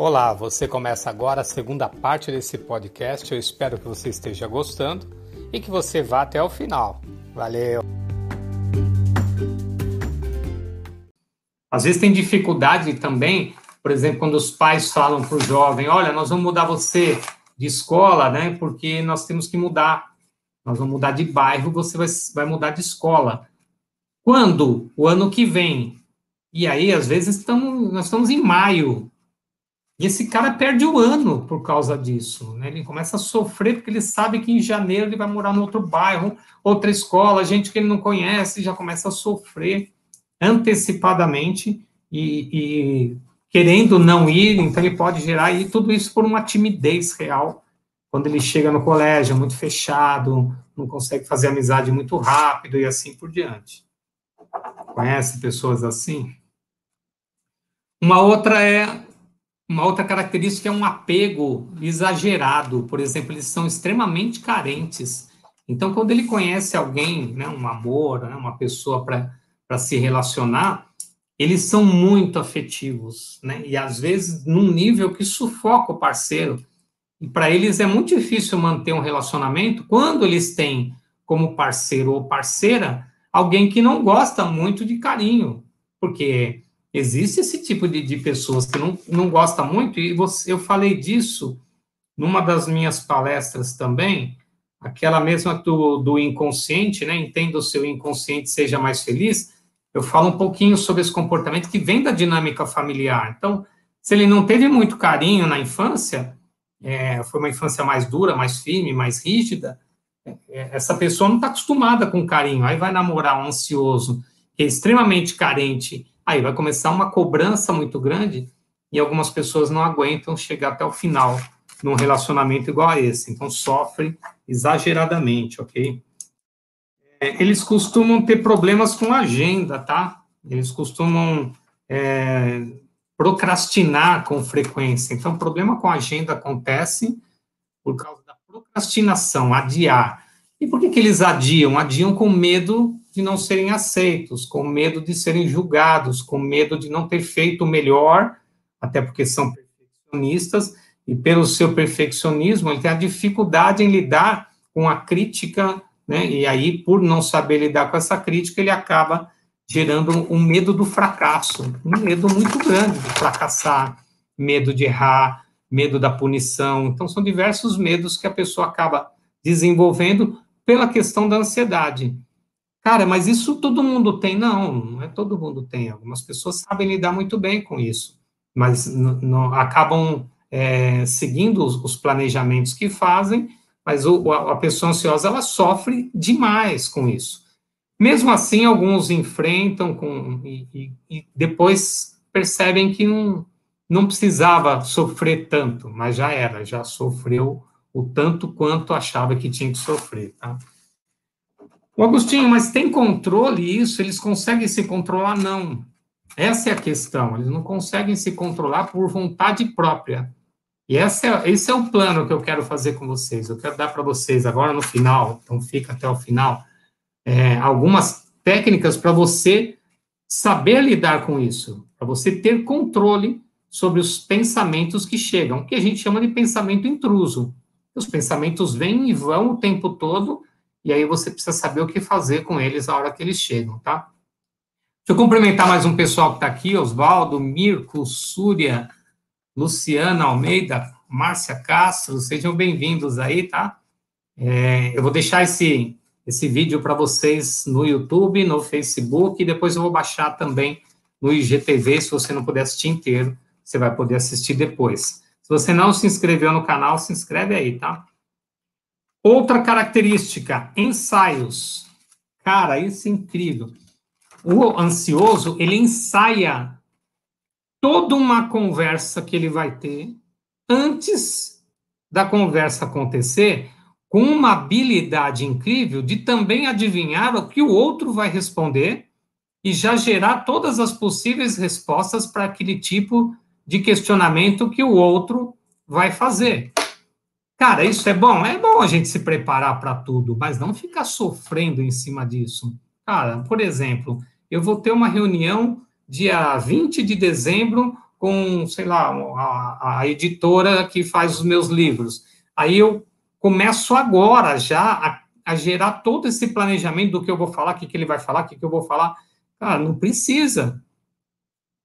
Olá, você começa agora a segunda parte desse podcast. Eu espero que você esteja gostando e que você vá até o final. Valeu! Às vezes tem dificuldade também, por exemplo, quando os pais falam para o jovem: olha, nós vamos mudar você de escola, né? Porque nós temos que mudar. Nós vamos mudar de bairro, você vai, vai mudar de escola. Quando? O ano que vem. E aí, às vezes, estamos, nós estamos em maio e esse cara perde o ano por causa disso. Né? Ele começa a sofrer porque ele sabe que em janeiro ele vai morar no outro bairro, outra escola, gente que ele não conhece, já começa a sofrer antecipadamente e, e querendo não ir, então ele pode gerar e tudo isso por uma timidez real. Quando ele chega no colégio, é muito fechado, não consegue fazer amizade muito rápido e assim por diante. Conhece pessoas assim? Uma outra é uma outra característica é um apego exagerado. Por exemplo, eles são extremamente carentes. Então, quando ele conhece alguém, né, um amor, né, uma pessoa para se relacionar, eles são muito afetivos, né? E às vezes num nível que sufoca o parceiro. E para eles é muito difícil manter um relacionamento quando eles têm como parceiro ou parceira alguém que não gosta muito de carinho, porque Existe esse tipo de, de pessoas que não, não gosta muito, e você, eu falei disso numa das minhas palestras também, aquela mesma do, do inconsciente, né? Entenda o seu inconsciente, seja mais feliz. Eu falo um pouquinho sobre esse comportamento que vem da dinâmica familiar. Então, se ele não teve muito carinho na infância, é, foi uma infância mais dura, mais firme, mais rígida, é, essa pessoa não está acostumada com carinho. Aí vai namorar um ansioso, que é extremamente carente Aí vai começar uma cobrança muito grande e algumas pessoas não aguentam chegar até o final num relacionamento igual a esse. Então, sofrem exageradamente, ok? É, eles costumam ter problemas com agenda, tá? Eles costumam é, procrastinar com frequência. Então, problema com agenda acontece por causa da procrastinação, adiar. E por que, que eles adiam? Adiam com medo de não serem aceitos, com medo de serem julgados, com medo de não ter feito o melhor, até porque são perfeccionistas, e pelo seu perfeccionismo, ele tem a dificuldade em lidar com a crítica, né? E aí, por não saber lidar com essa crítica, ele acaba gerando um medo do fracasso, um medo muito grande de fracassar, medo de errar, medo da punição. Então, são diversos medos que a pessoa acaba desenvolvendo pela questão da ansiedade. Cara, mas isso todo mundo tem? Não, não é todo mundo tem. Algumas pessoas sabem lidar muito bem com isso, mas não, acabam é, seguindo os, os, planejamentos que fazem, mas o, a, a pessoa ansiosa ela sofre demais com isso. Mesmo assim, alguns enfrentam com, e, e, e depois percebem que não, não precisava sofrer tanto, mas já era, já sofreu o tanto quanto achava que tinha que sofrer. Tá? O Agostinho, mas tem controle isso? Eles conseguem se controlar? Não. Essa é a questão. Eles não conseguem se controlar por vontade própria. E esse é, esse é o plano que eu quero fazer com vocês. Eu quero dar para vocês agora no final, então fica até o final, é, algumas técnicas para você saber lidar com isso, para você ter controle sobre os pensamentos que chegam, que a gente chama de pensamento intruso. Os pensamentos vêm e vão o tempo todo e aí você precisa saber o que fazer com eles na hora que eles chegam, tá? Deixa eu cumprimentar mais um pessoal que está aqui, Oswaldo, Mirko, Súria, Luciana Almeida, Márcia Castro, sejam bem-vindos aí, tá? É, eu vou deixar esse, esse vídeo para vocês no YouTube, no Facebook, e depois eu vou baixar também no IGTV, se você não puder assistir inteiro, você vai poder assistir depois. Se você não se inscreveu no canal, se inscreve aí, tá? Outra característica, ensaios. Cara, isso é incrível. O ansioso, ele ensaia toda uma conversa que ele vai ter antes da conversa acontecer, com uma habilidade incrível de também adivinhar o que o outro vai responder e já gerar todas as possíveis respostas para aquele tipo de questionamento que o outro vai fazer. Cara, isso é bom? É bom a gente se preparar para tudo, mas não ficar sofrendo em cima disso. Cara, por exemplo, eu vou ter uma reunião dia 20 de dezembro com, sei lá, a, a editora que faz os meus livros. Aí eu começo agora já a, a, gerar todo esse planejamento do que eu vou falar, o que, que ele vai falar, o que, que eu vou falar. Cara, não precisa.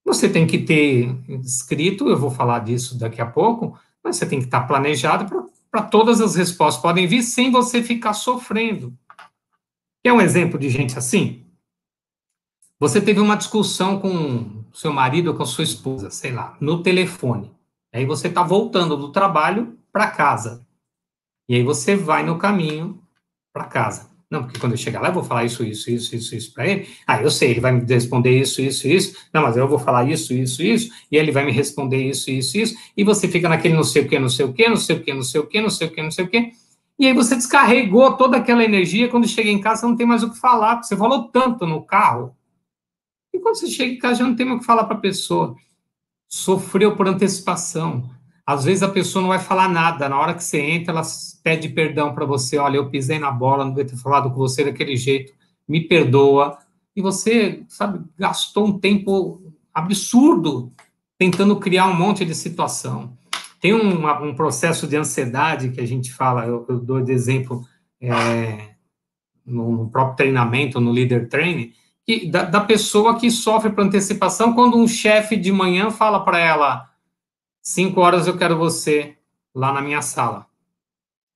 Você tem que ter escrito, eu vou falar disso daqui a pouco, mas você tem que estar planejado para todas as respostas podem vir sem você ficar sofrendo. Quer um exemplo de gente assim? Você teve uma discussão com seu marido ou com sua esposa, sei lá, no telefone. Aí você está voltando do trabalho para casa. E aí você vai no caminho para casa. Não, porque quando eu chegar lá, eu vou falar isso, isso, isso, isso, isso para ele. Ah, eu sei, ele vai me responder isso, isso, isso. Não, mas eu vou falar isso, isso, isso. E ele vai me responder isso, isso, isso. E você fica naquele não sei o que, não sei o que, não sei o que, não sei o que, não sei o que, não sei o que. E aí você descarregou toda aquela energia. Quando chega em casa, você não tem mais o que falar, porque você falou tanto no carro. E quando você chega em casa, já não tem mais o que falar para a pessoa. Sofreu por antecipação. Às vezes a pessoa não vai falar nada. Na hora que você entra, ela pede perdão para você. Olha, eu pisei na bola, não devia ter falado com você daquele jeito. Me perdoa. E você, sabe, gastou um tempo absurdo tentando criar um monte de situação. Tem um, um processo de ansiedade que a gente fala, eu, eu dou de exemplo é, no, no, próprio treinamento, no leader training, que, da, da pessoa que sofre por antecipação quando um chefe de manhã fala para ela cinco horas eu quero você lá na minha sala.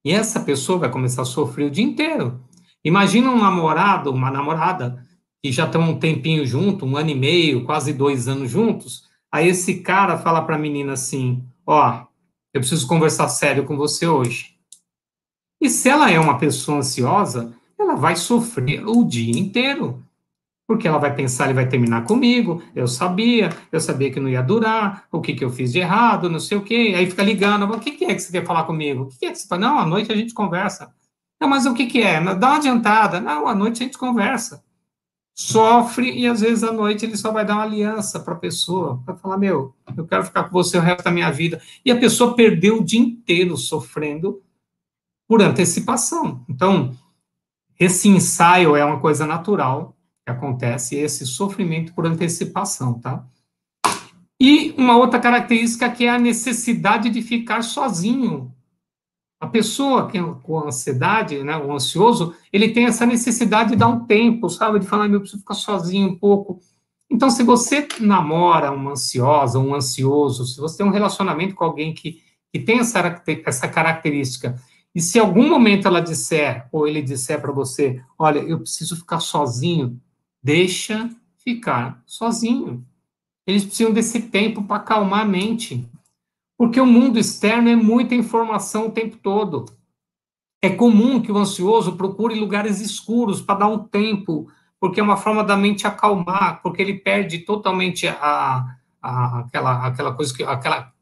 E essa pessoa vai começar a sofrer o dia inteiro. Imagina um namorado, uma namorada, que já estão um tempinho junto, um ano e meio, quase dois anos juntos. Aí esse cara fala para a menina assim: Ó, eu preciso conversar sério com você hoje. E se ela é uma pessoa ansiosa, ela vai sofrer o dia inteiro. Porque ela vai pensar, ele vai terminar comigo, eu sabia, eu sabia que não ia durar, o que, que eu fiz de errado, não sei o quê. Aí fica ligando, o que, que é que você quer falar comigo? O que, que é que você fala? Não, à noite a gente conversa. Não, mas o que, que é? Dá uma adiantada. Não, à noite a gente conversa. Sofre e às vezes à noite ele só vai dar uma aliança para a pessoa, para falar: Meu, eu quero ficar com você o resto da minha vida. E a pessoa perdeu o dia inteiro sofrendo por antecipação. Então, esse ensaio é uma coisa natural acontece esse sofrimento por antecipação, tá? E uma outra característica que é a necessidade de ficar sozinho. A pessoa que é com ansiedade, né, o ansioso, ele tem essa necessidade de dar um tempo, sabe? De falar, meu, preciso ficar sozinho um pouco. Então, se você namora uma ansiosa, um ansioso, se você tem um relacionamento com alguém que, que tem essa, essa característica, e se algum momento ela disser, ou ele disser para você, olha, eu preciso ficar sozinho, deixa ficar sozinho. Eles precisam desse tempo para acalmar a mente. Porque o mundo externo é muita informação o tempo todo. É comum que o ansioso procure lugares escuros para dar um tempo, porque é uma forma da mente acalmar, porque ele perde totalmente a, a, aquela, aquela coisa que aquela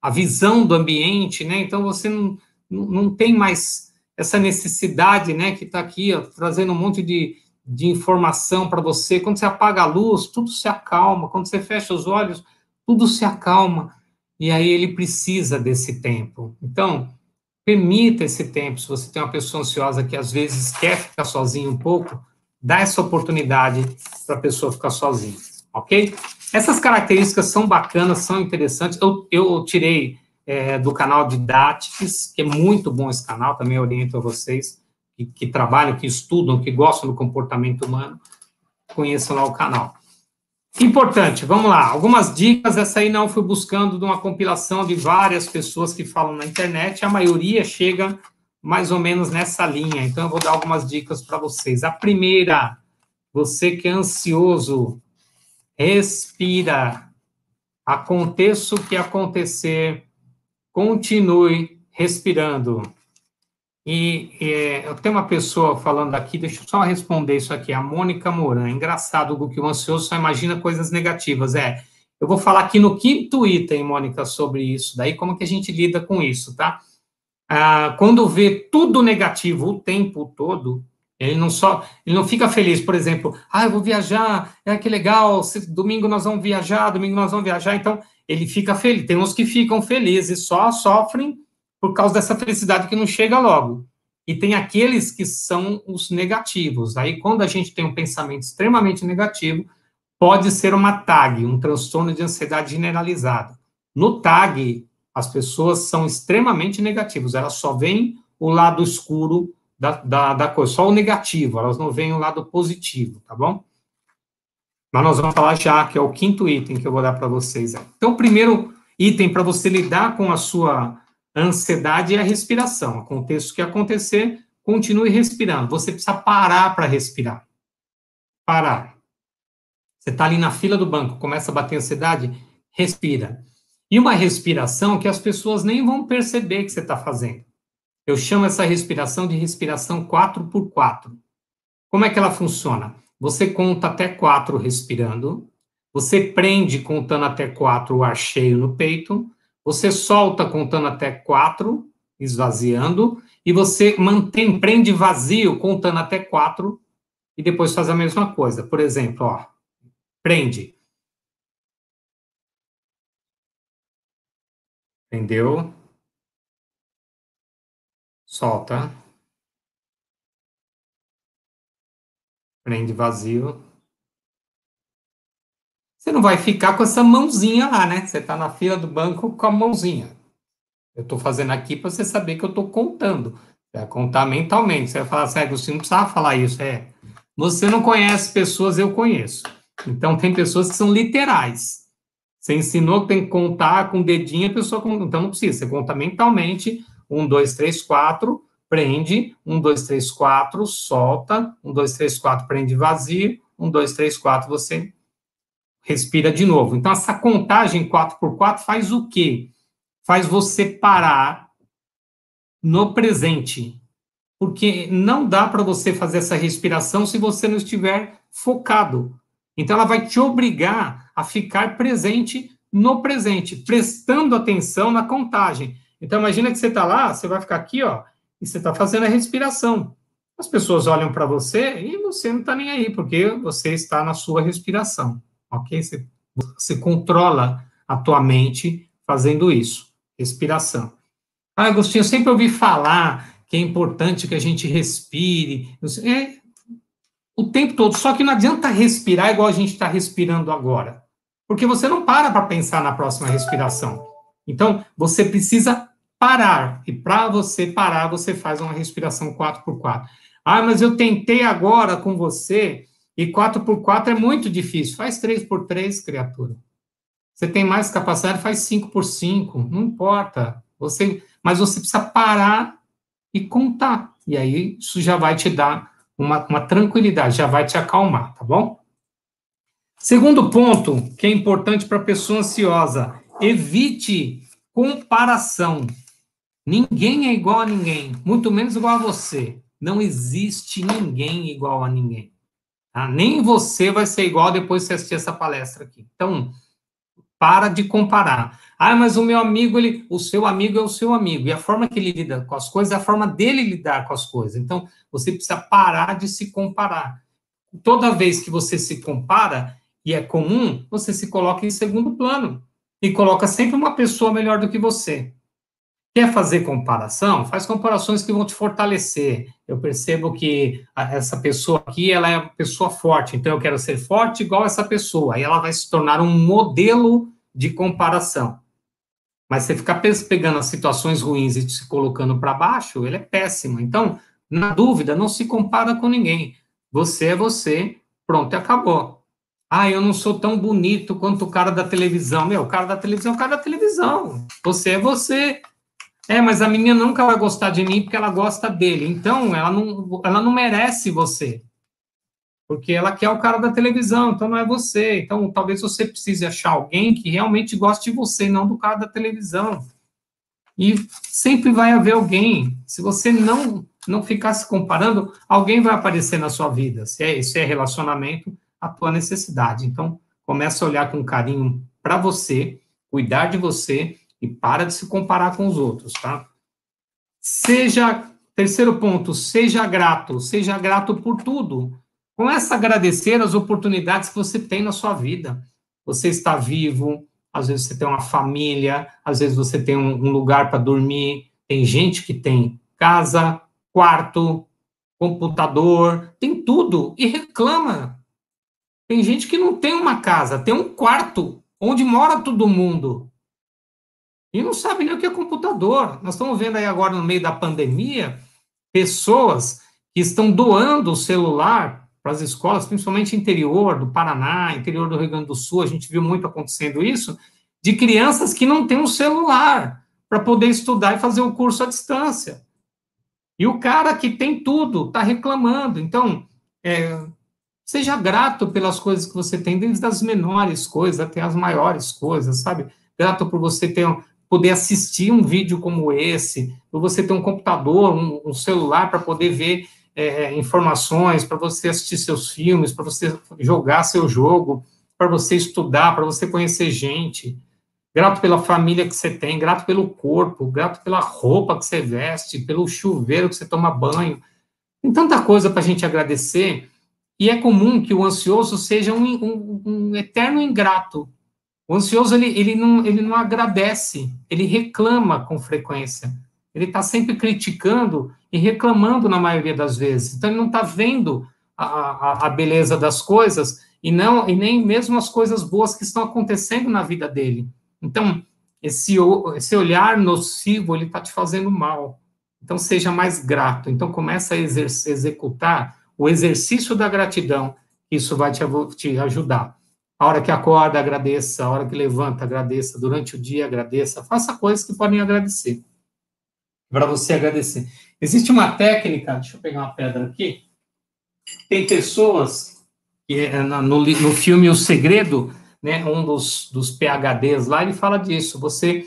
a visão do ambiente, né? Então você não, não tem mais essa necessidade, né, que está aqui, ó, trazendo um monte de, de informação para você. Quando você apaga a luz, tudo se acalma. Quando você fecha os olhos, tudo se acalma. E aí ele precisa desse tempo. Então, permita esse tempo. Se você tem uma pessoa ansiosa que às vezes quer ficar sozinha um pouco, dá essa oportunidade para a pessoa ficar sozinha, ok? Essas características são bacanas, são interessantes. Eu, eu tirei é, do canal de Datics, que é muito bom esse canal, também oriento a vocês que, que trabalham, que estudam, que gostam do comportamento humano, conheçam lá o canal. Importante, vamos lá, algumas dicas, essa aí não fui buscando de uma compilação de várias pessoas que falam na internet, a maioria chega mais ou menos nessa linha, então eu vou dar algumas dicas para vocês. A primeira, você que é ansioso, respira, aconteça o que acontecer, continue respirando. E é, eu tenho uma pessoa falando aqui, deixa eu só responder isso aqui, a Mônica Moran. Engraçado, que o ansioso só imagina coisas negativas. É, eu vou falar aqui no quinto item, Mônica, sobre isso. Daí, como que a gente lida com isso, tá? Ah, quando vê tudo negativo o tempo todo, ele não só, ele não fica feliz, por exemplo, ah, eu vou viajar, é que legal, domingo nós vamos viajar, domingo nós vamos viajar, então ele fica feliz. Tem uns que ficam felizes, só sofrem por causa dessa felicidade que não chega logo. E tem aqueles que são os negativos. Aí, quando a gente tem um pensamento extremamente negativo, pode ser uma TAG, um transtorno de ansiedade generalizado. No TAG, as pessoas são extremamente negativas, elas só veem o lado escuro da, da, da coisa, só o negativo, elas não veem o lado positivo, tá bom? Mas nós vamos falar já, que é o quinto item que eu vou dar para vocês. Então, o primeiro item para você lidar com a sua ansiedade é a respiração. Aconteça o que acontecer, continue respirando. Você precisa parar para respirar. Parar. Você está ali na fila do banco, começa a bater ansiedade, respira. E uma respiração que as pessoas nem vão perceber que você está fazendo. Eu chamo essa respiração de respiração 4 por 4 Como é que ela funciona? Você conta até 4 respirando, você prende contando até 4 o ar cheio no peito, você solta contando até 4, esvaziando, e você mantém, prende vazio contando até 4, e depois faz a mesma coisa. Por exemplo, ó, prende. Prendeu. Solta. Prende vazio. Você não vai ficar com essa mãozinha lá, né? Você está na fila do banco com a mãozinha. Eu estou fazendo aqui para você saber que eu estou contando. Você vai contar mentalmente. Você vai falar assim, você não precisava falar isso. É. Você não conhece pessoas, eu conheço. Então, tem pessoas que são literais. Você ensinou que tem que contar com o dedinho, a pessoa. Então, não precisa. Você conta mentalmente um, dois, três, quatro, prende, um, dois, três, quatro, solta, um, dois, três, quatro, prende vazio, um, dois, três, quatro, você respira de novo. Então, essa contagem 4 por 4 faz o quê? Faz você parar no presente. Porque não dá para você fazer essa respiração se você não estiver focado. Então, ela vai te obrigar a ficar presente no presente, prestando atenção na contagem. Então, imagina que você está lá, você vai ficar aqui, ó, e você está fazendo a respiração. As pessoas olham para você e você não está nem aí, porque você está na sua respiração, ok? Você, você controla a tua mente fazendo isso, respiração. Ah, Agostinho, eu sempre ouvi falar que é importante que a gente respire. É, o tempo todo, só que não adianta respirar igual a gente está respirando agora, porque você não para para pensar na próxima respiração. Então, você precisa parar. E para você parar, você faz uma respiração 4x4. Ah, mas eu tentei agora com você e 4x4 é muito difícil. Faz 3x3, criatura. Você tem mais capacidade, faz 5x5. Não importa. Você, mas você precisa parar e contar. E aí isso já vai te dar uma, uma tranquilidade, já vai te acalmar, tá bom? Segundo ponto, que é importante para a pessoa ansiosa, evite comparação. Ninguém é igual a ninguém, muito menos igual a você. Não existe ninguém igual a ninguém. Tá? Nem você vai ser igual depois de você assistir essa palestra aqui. Então, para de comparar. Ah, mas o meu amigo, ele, o seu amigo é o seu amigo. E a forma que ele lida com as coisas é a forma dele lidar com as coisas. Então, você precisa parar de se comparar. Toda vez que você se compara, e é comum, você se coloca em segundo plano e coloca sempre uma pessoa melhor do que você. Quer fazer comparação? Faz comparações que vão te fortalecer. Eu percebo que essa pessoa aqui, ela é uma pessoa forte, então eu quero ser forte igual essa pessoa. Aí ela vai se tornar um modelo de comparação. Mas você ficar pegando as situações ruins e se colocando para baixo, ele é péssimo. Então, na dúvida, não se compara com ninguém. Você é você, pronto, acabou. Ah, eu não sou tão bonito quanto o cara da televisão. Meu, o cara da televisão é o cara da televisão. Você é você. É, mas a menina nunca vai gostar de mim porque ela gosta dele. Então, ela não, ela não merece você. Porque ela quer o cara da televisão, então não é você. Então, talvez você precise achar alguém que realmente goste de você, não do cara da televisão. E sempre vai haver alguém. Se você não não ficar se comparando, alguém vai aparecer na sua vida. Se é, se é relacionamento, a tua necessidade. Então, começa a olhar com carinho para você, cuidar de você e para de se comparar com os outros, tá? Seja, terceiro ponto, seja grato, seja grato por tudo. Começa a agradecer as oportunidades que você tem na sua vida. Você está vivo, às vezes você tem uma família, às vezes você tem um, um lugar para dormir. Tem gente que tem casa, quarto, computador, tem tudo e reclama Tem gente que não tem uma casa, tem um quarto onde mora todo mundo. E não sabe nem o que é computador. Nós estamos vendo aí agora, no meio da pandemia, pessoas que estão doando o celular para as escolas, principalmente interior do Paraná, interior do Rio Grande do Sul, a gente viu muito acontecendo isso, de crianças que não têm um celular para poder estudar e fazer o curso à distância. E o cara que tem tudo está reclamando. Então, é, seja grato pelas coisas que você tem, desde as menores coisas até as maiores coisas, sabe? Grato por você ter poder assistir um vídeo como esse, por você ter um computador, um, um celular para poder ver é, informações, para você assistir seus filmes, para você jogar seu jogo, para você estudar, para você conhecer gente. Grato pela família que você tem, grato pelo corpo, grato pela roupa que você veste, pelo chuveiro que você toma banho. Tem tanta coisa para a gente agradecer, e é comum que o ansioso seja um, um, um eterno ingrato, o ansioso, ele, ele, não, ele não agradece, ele reclama com frequência. Ele está sempre criticando e reclamando na maioria das vezes. Então, ele não está vendo a, a, a, beleza das coisas e, não, e nem mesmo as coisas boas que estão acontecendo na vida dele. Então, esse, esse olhar nocivo, ele está te fazendo mal. Então, seja mais grato. Então, começa a executar o exercício da gratidão, isso vai te, te ajudar. A hora que acorda, agradeça. A hora que levanta, agradeça. Durante o dia, agradeça. Faça coisas que podem agradecer. Para você agradecer. Existe uma técnica, deixa eu pegar uma pedra aqui. Tem pessoas que é, no, no filme O Segredo, né, um dos, dos PHDs lá, ele fala disso. Você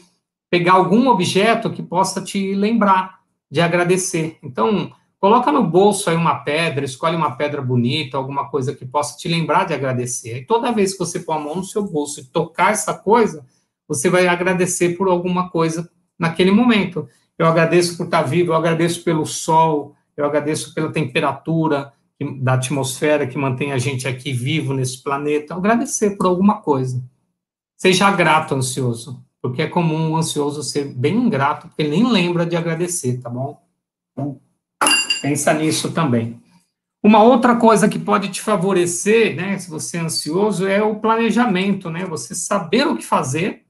pegar algum objeto que possa te lembrar de agradecer. Então, Coloca no bolso aí uma pedra, escolhe uma pedra bonita, alguma coisa que possa te lembrar de agradecer. E toda vez que você pôr a mão no seu bolso e tocar essa coisa, você vai agradecer por alguma coisa naquele momento. Eu agradeço por estar vivo, eu agradeço pelo sol, eu agradeço pela temperatura da atmosfera que mantém a gente aqui vivo nesse planeta. Agradecer por alguma coisa. Seja grato, ansioso, porque é comum o ansioso ser bem ingrato, porque ele nem lembra de agradecer, tá bom? Pensa nisso também. Uma outra coisa que pode te favorecer, né, se você é ansioso, é o planejamento, né? Você saber o que fazer,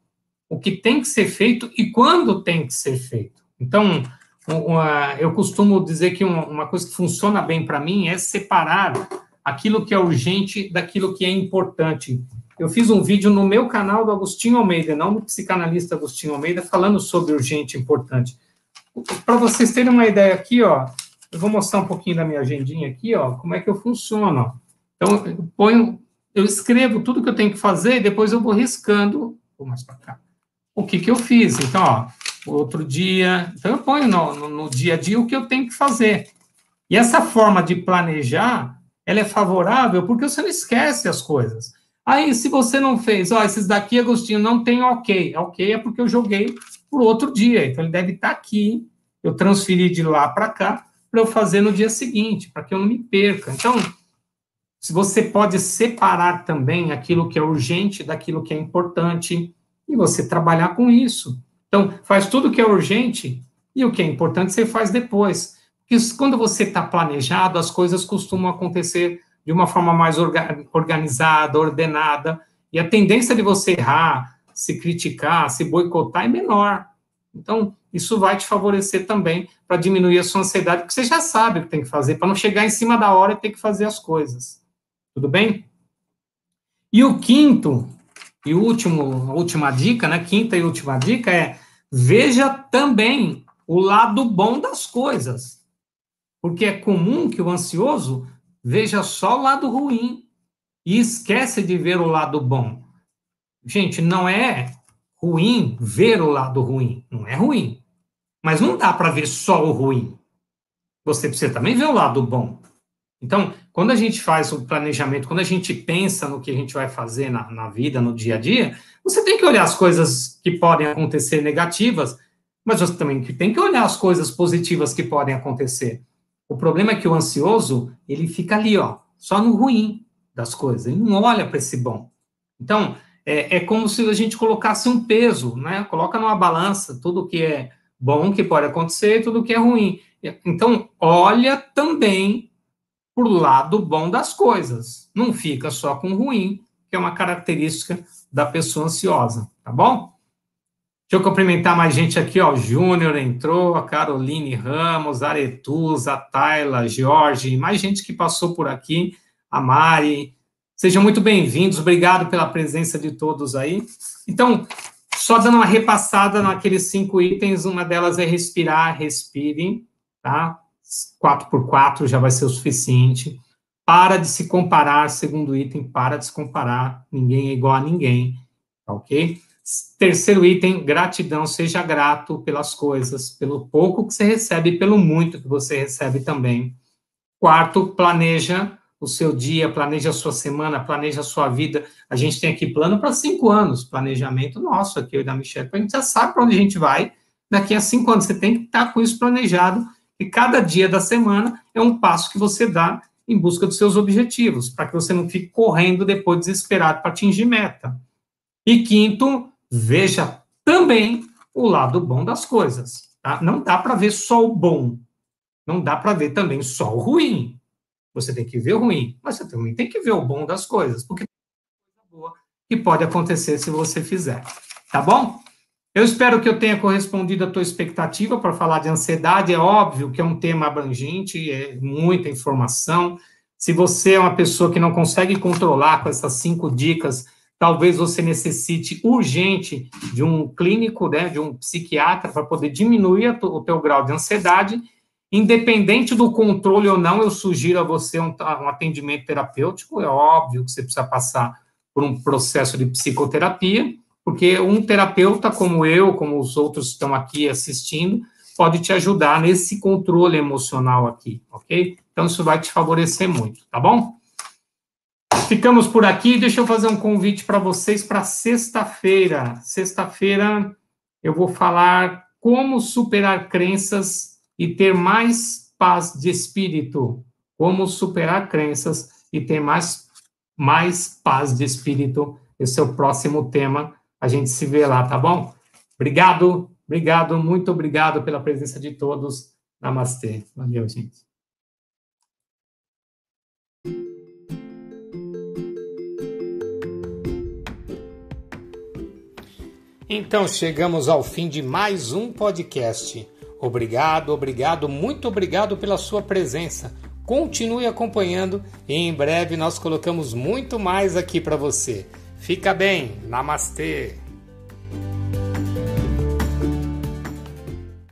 o que tem que ser feito e quando tem que ser feito. Então, uma, eu costumo dizer que uma, uma coisa que funciona bem para mim é separar aquilo que é urgente daquilo que é importante. Eu fiz um vídeo no meu canal do Agostinho Almeida, não do psicanalista Agostinho Almeida, falando sobre urgente e importante. Para vocês terem uma ideia aqui, ó, eu vou mostrar um pouquinho da minha agendinha aqui, ó, como é que eu funciono. Então, eu ponho, eu escrevo tudo que eu tenho que fazer e depois eu vou riscando, vou mais para cá, o que que eu fiz. Então, ó, outro dia, então eu ponho no, no, no dia a dia o que eu tenho que fazer. E essa forma de planejar, ela é favorável porque você não esquece as coisas. Aí, se você não fez, ó, esses daqui, Agostinho, não tem ok. Ok é porque eu joguei por outro dia, então ele deve estar aqui, eu transferi de lá para cá, para eu fazer no dia seguinte, para que eu não me perca. Então, se você pode separar também aquilo que é urgente daquilo que é importante e você trabalhar com isso. Então, faz tudo que é urgente e o que é importante você faz depois. Porque quando você está planejado, as coisas costumam acontecer de uma forma mais orga organizada, ordenada, e a tendência de você errar, se criticar, se boicotar é menor. Então, isso vai te favorecer também para diminuir a sua ansiedade, porque você já sabe o que tem que fazer, para não chegar em cima da hora e ter que fazer as coisas. Tudo bem? E o quinto e último, a última dica, né? Quinta e última dica é veja também o lado bom das coisas. Porque é comum que o ansioso veja só o lado ruim e esquece de ver o lado bom. Gente, não é ruim ver o lado ruim. Não é ruim. Mas não dá para ver só o ruim. Você precisa também ver o lado bom. Então, quando a gente faz o planejamento, quando a gente pensa no que a gente vai fazer na, na vida, no dia a dia, você tem que olhar as coisas que podem acontecer negativas, mas você também tem que olhar as coisas positivas que podem acontecer. O problema é que o ansioso, ele fica ali, ó, só no ruim das coisas, ele não olha para esse bom. Então, é, é como se a gente colocasse um peso, né? Coloca numa balança tudo que é bom que pode acontecer e tudo que é ruim. Então, olha também o lado bom das coisas. Não fica só com o ruim, que é uma característica da pessoa ansiosa, tá bom? Deixa eu cumprimentar mais gente aqui, ó. O Júnior entrou, a Caroline Ramos, a Aretusa, a Tayla, Jorge, mais gente que passou por aqui, a Mari. Sejam muito bem-vindos, obrigado pela presença de todos aí. Então, só dando uma repassada naqueles cinco itens, uma delas é respirar, respire, tá? 4 por 4 já vai ser o suficiente. Para de se comparar, segundo item, para de se comparar, ninguém é igual a ninguém, tá ok? Terceiro item, gratidão, seja grato pelas coisas, pelo pouco que você recebe, pelo muito que você recebe também. Quarto, planeja o seu dia, planeja a sua semana, planeja a sua vida. A gente tem aqui plano para cinco anos, planejamento nosso aqui, eu e da Michelle, a gente já sabe para onde a gente vai daqui a cinco anos. Você tem que estar com isso planejado, e cada dia da semana é um passo que você dá em busca dos seus objetivos, para que você não fique correndo depois desesperado para atingir meta. E quinto, veja também o lado bom das coisas. Tá? Não dá para ver só o bom. Não dá para ver também só o ruim. Você tem que ver o ruim, mas você também tem que ver o bom das coisas, porque boa que pode acontecer se você fizer. Tá bom? Eu espero que eu tenha correspondido à tua expectativa para falar de ansiedade. É óbvio que é um tema abrangente, é muita informação. Se você é uma pessoa que não consegue controlar com essas cinco dicas, talvez você necessite urgente de um clínico, né, de um psiquiatra para poder diminuir o teu grau de ansiedade. Independente do controle ou não, eu sugiro a você um, um atendimento terapêutico. É óbvio que você precisa passar por um processo de psicoterapia, porque um terapeuta como eu, como os outros que estão aqui assistindo, pode te ajudar nesse controle emocional aqui, ok? Então, isso vai te favorecer muito, tá bom? Ficamos por aqui. Deixa eu fazer um convite para vocês para sexta-feira. Sexta-feira eu vou falar como superar crenças e ter mais paz de espírito. Como superar crenças e ter mais, mais paz de espírito. Esse é o próximo tema. A gente se vê lá, tá bom? Obrigado, obrigado, muito obrigado pela presença de todos. Namastê. Valeu, gente. Então chegamos ao fim de mais um podcast. Obrigado, obrigado, muito obrigado pela sua presença. Continue acompanhando e em breve nós colocamos muito mais aqui para você. Fica bem, namastê!